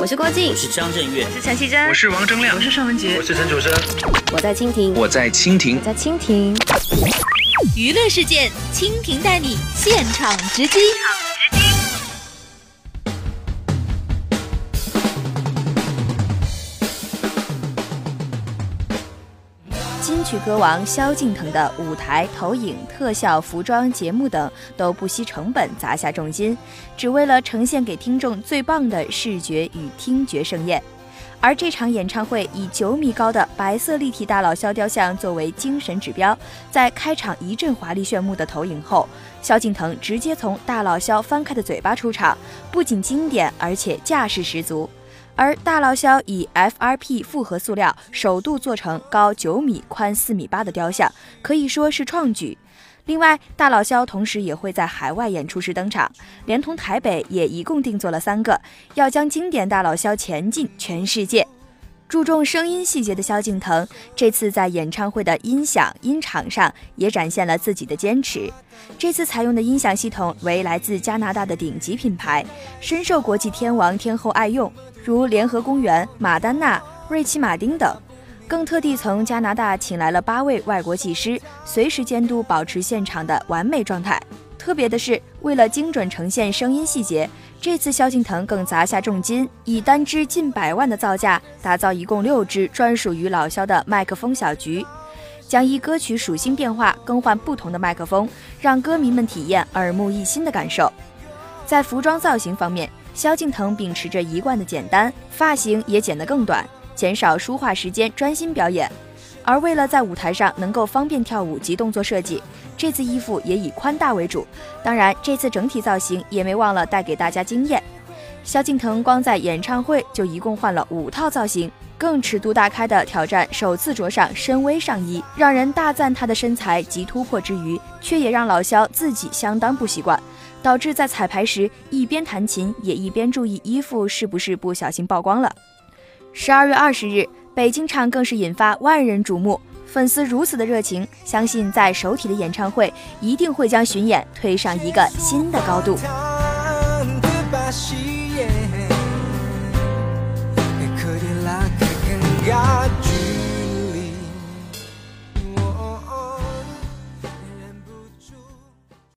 我是郭靖，我是张震岳，我是陈绮贞，我是王铮亮，我是尚雯婕，我是陈楚生。我在蜻蜓，我在蜻蜓，在蜻蜓。娱乐事件，蜻蜓带你现场直击。金曲歌王萧敬腾的舞台、投影、特效、服装、节目等都不惜成本砸下重金，只为了呈现给听众最棒的视觉与听觉盛宴。而这场演唱会以九米高的白色立体大老萧雕像作为精神指标，在开场一阵华丽炫目的投影后，萧敬腾直接从大老萧翻开的嘴巴出场，不仅经典，而且架势十足。而大老肖以 FRP 复合塑料首度做成高九米、宽四米八的雕像，可以说是创举。另外，大老肖同时也会在海外演出时登场，连同台北也一共定做了三个，要将经典大老肖前进全世界。注重声音细节的萧敬腾，这次在演唱会的音响音场上也展现了自己的坚持。这次采用的音响系统为来自加拿大的顶级品牌，深受国际天王天后爱用。如联合公园、马丹娜、瑞奇马丁等，更特地从加拿大请来了八位外国技师，随时监督保持现场的完美状态。特别的是，为了精准呈现声音细节，这次萧敬腾更砸下重金，以单支近百万的造价打造一共六支专属于老萧的麦克风小局，将依歌曲属性变化更换不同的麦克风，让歌迷们体验耳目一新的感受。在服装造型方面，萧敬腾秉持着一贯的简单，发型也剪得更短，减少梳化时间，专心表演。而为了在舞台上能够方便跳舞及动作设计，这次衣服也以宽大为主。当然，这次整体造型也没忘了带给大家惊艳。萧敬腾光在演唱会就一共换了五套造型，更尺度大开的挑战首次着上深 V 上衣，让人大赞他的身材及突破之余，却也让老萧自己相当不习惯。导致在彩排时一边弹琴也一边注意衣服是不是不小心曝光了。十二月二十日，北京场更是引发万人瞩目，粉丝如此的热情，相信在首体的演唱会一定会将巡演推上一个新的高度。